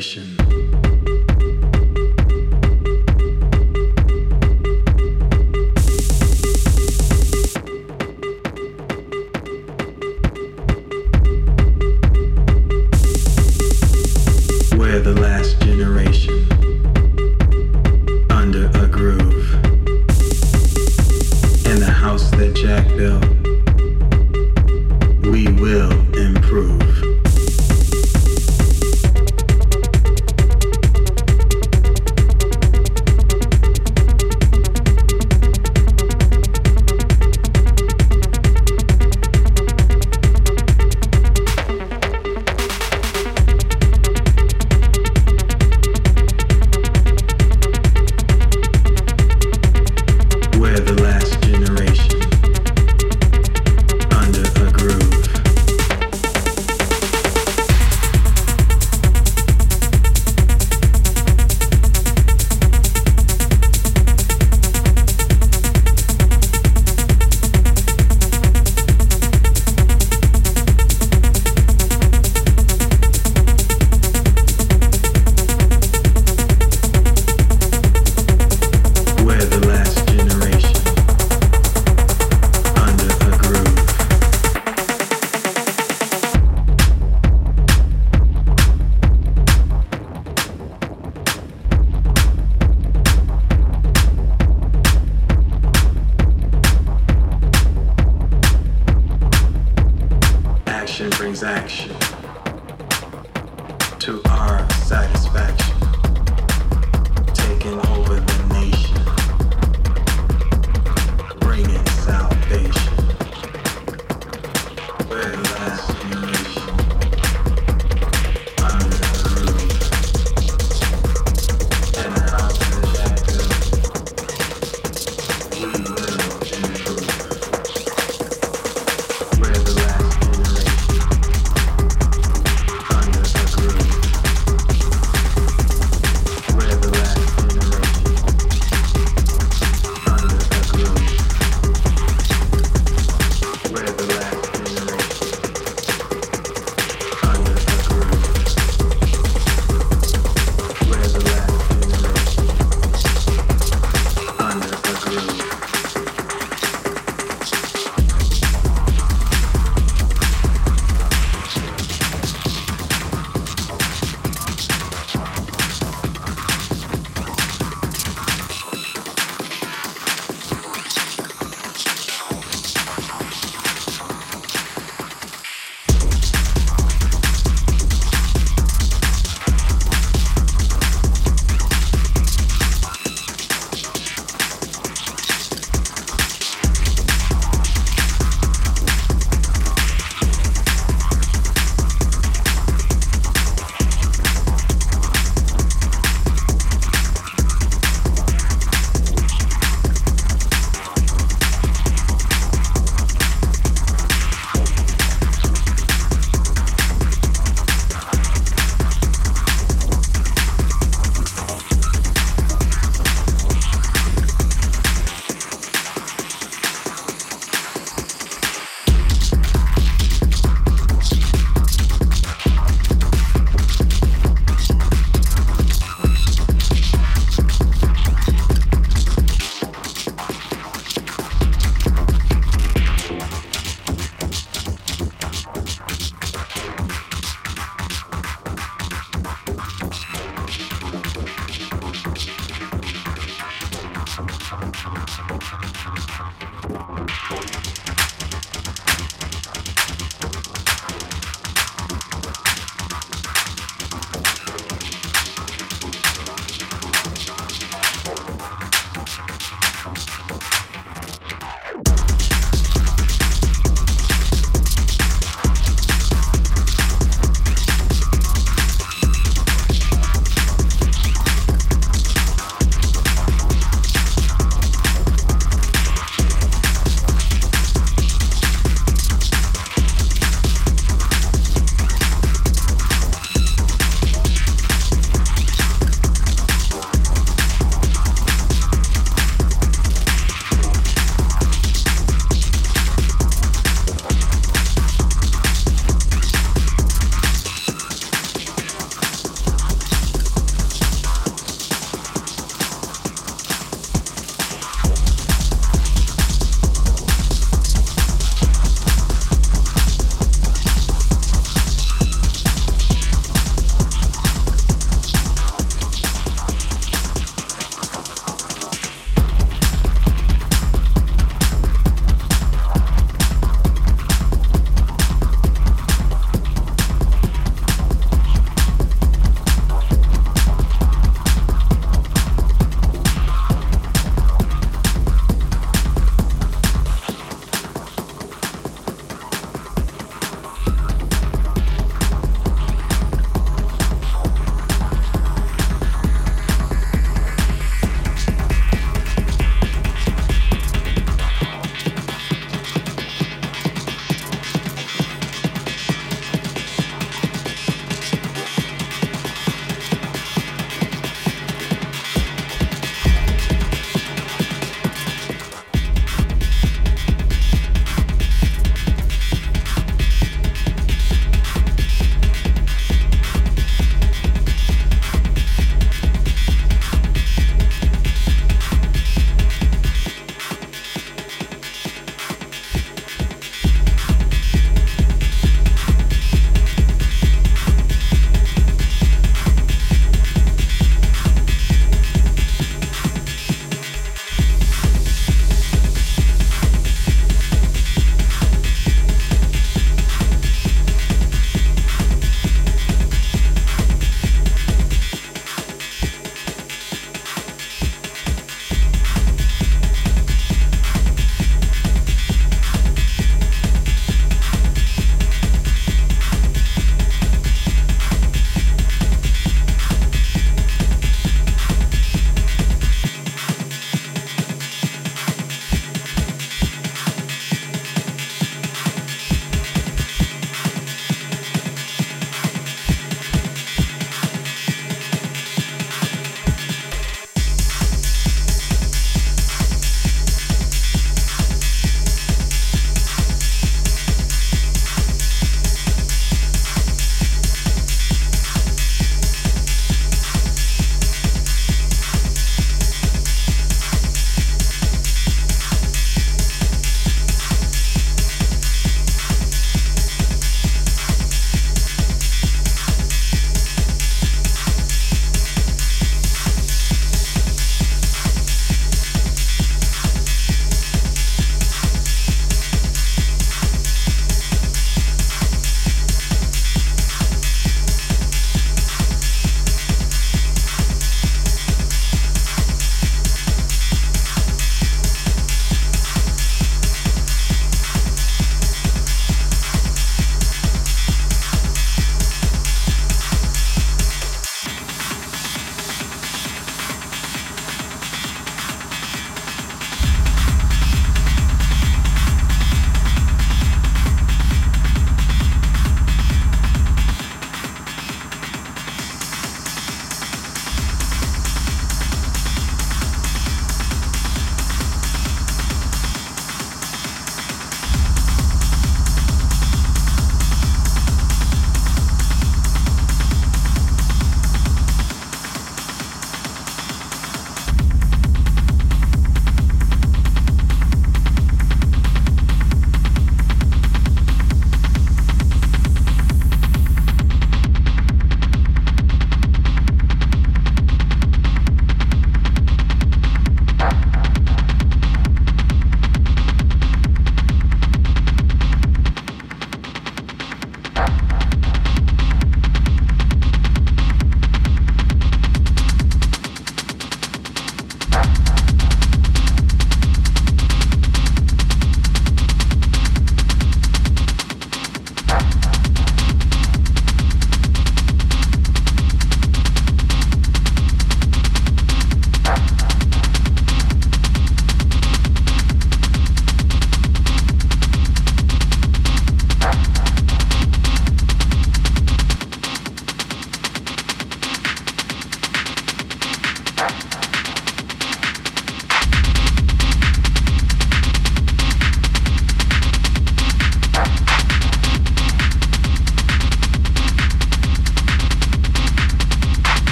generation.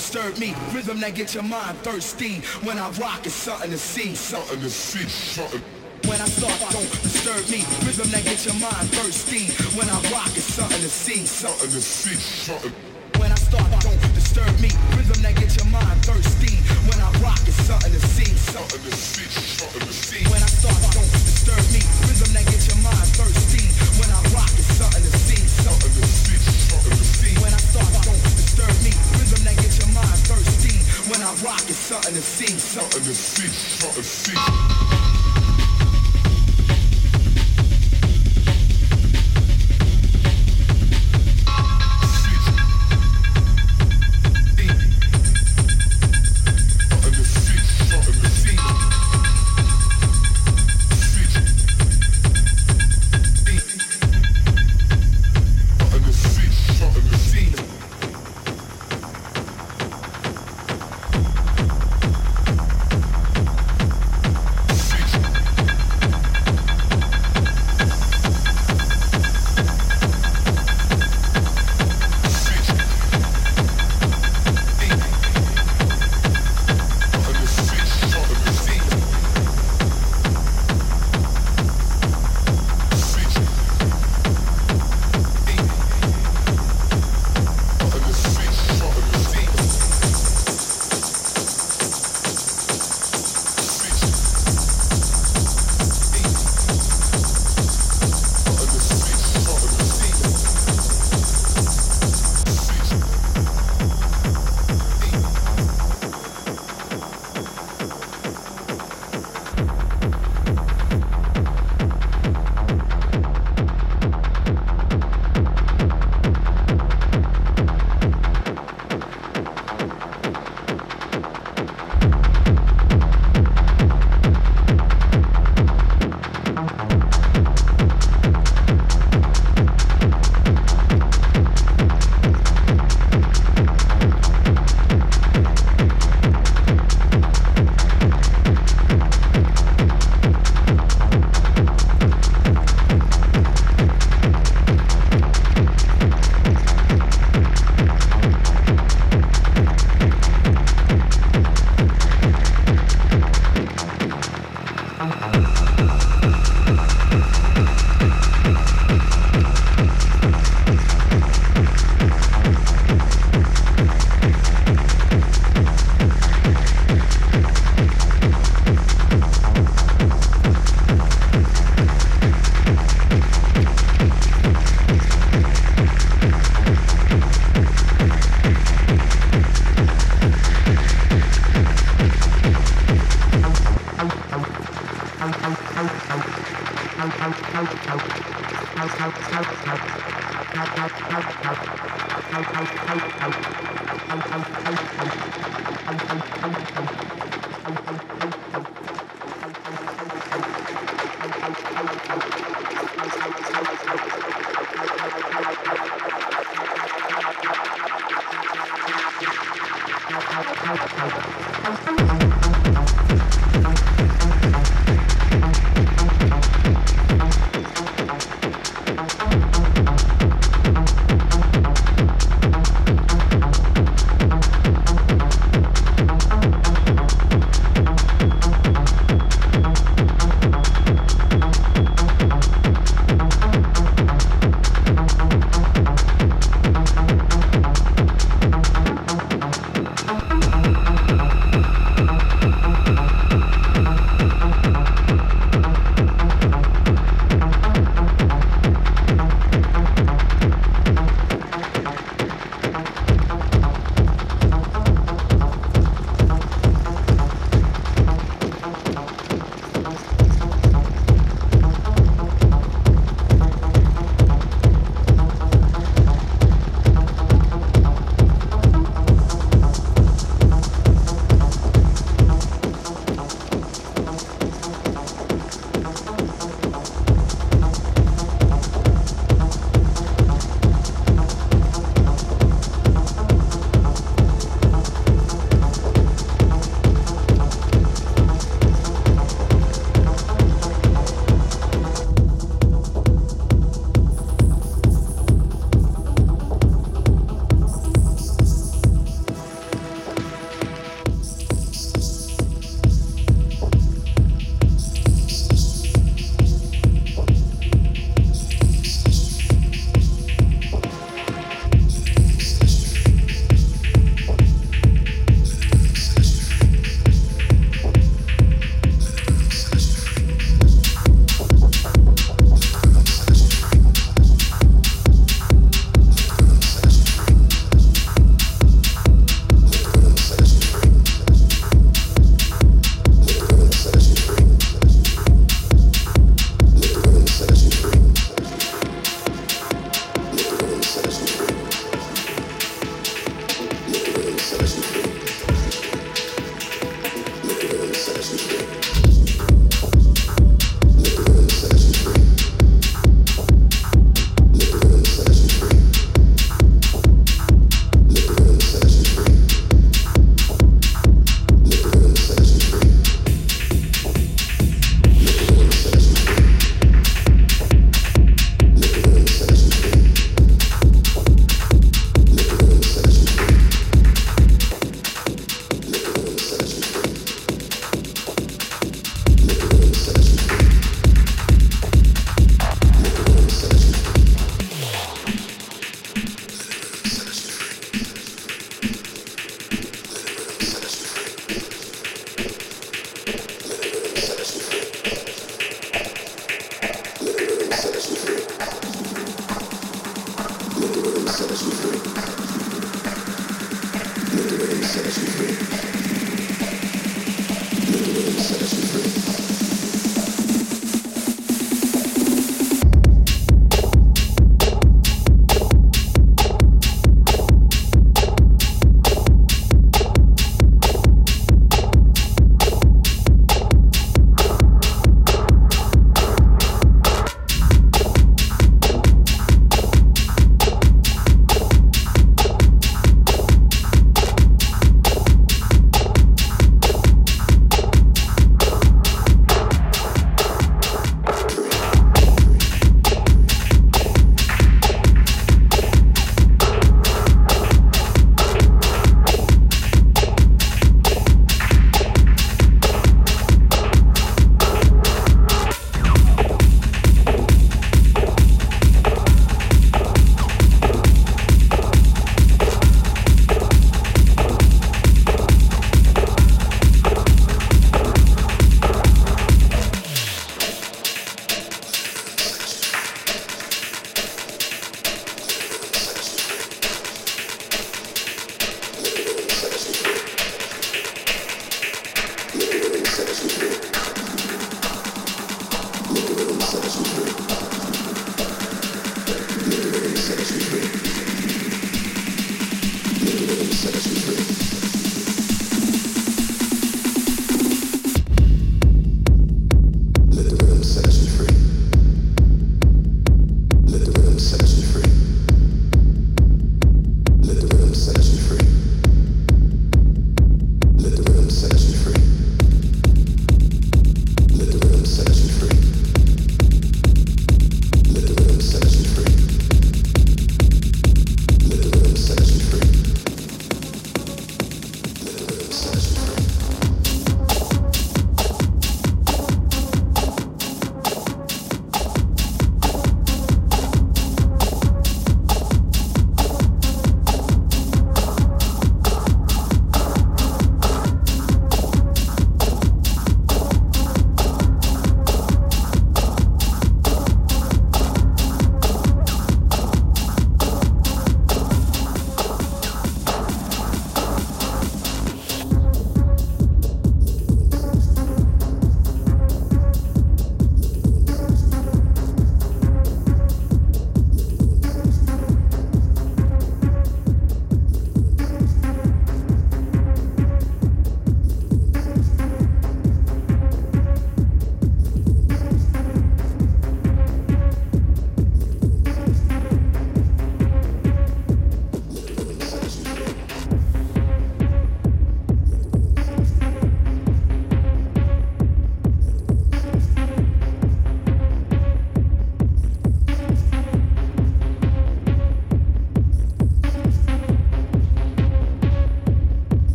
disturb me. Rhythm that get your mind thirsty. When I rock, it's something to see. Something to see. Something. When I start, don't disturb me. Rhythm that get your mind thirsty. When I rock, it's something to see. Something to see. Something.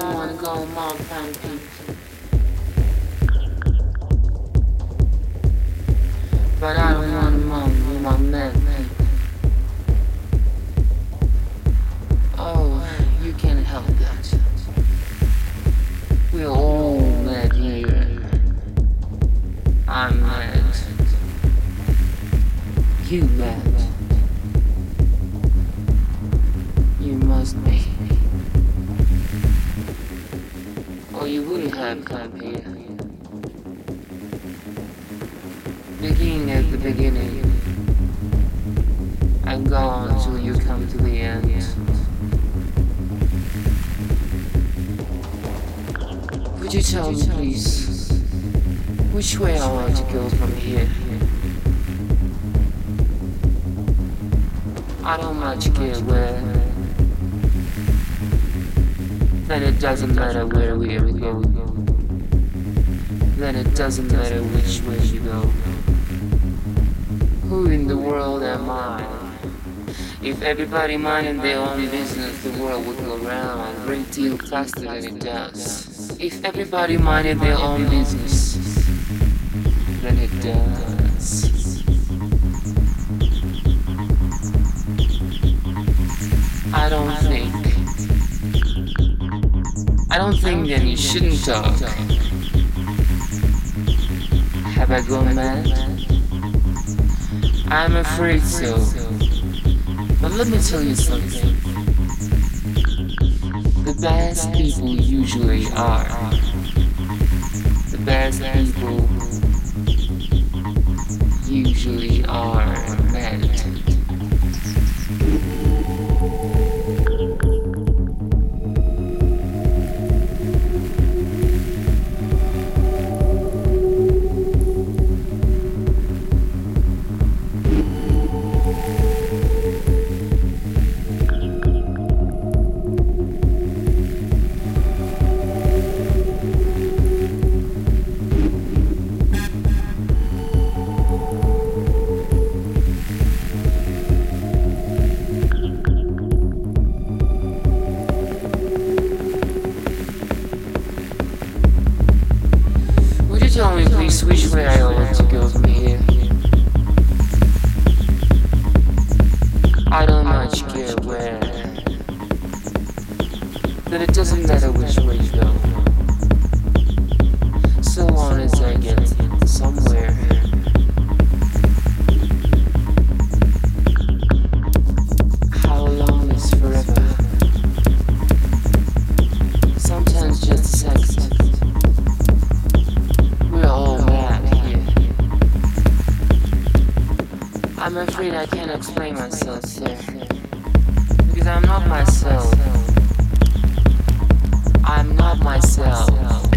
Don't wanna go mom doesn't matter which way you go. Who in the world am I? If everybody minded their own business, the world would go round a great deal faster than it does. If everybody minded their own business, then it does. I don't think. I don't think that you shouldn't talk. I'm afraid so. But let me tell you something. The best people usually are. The best people usually are I'm afraid I can't explain myself, sir. Because I'm not myself. I'm not myself.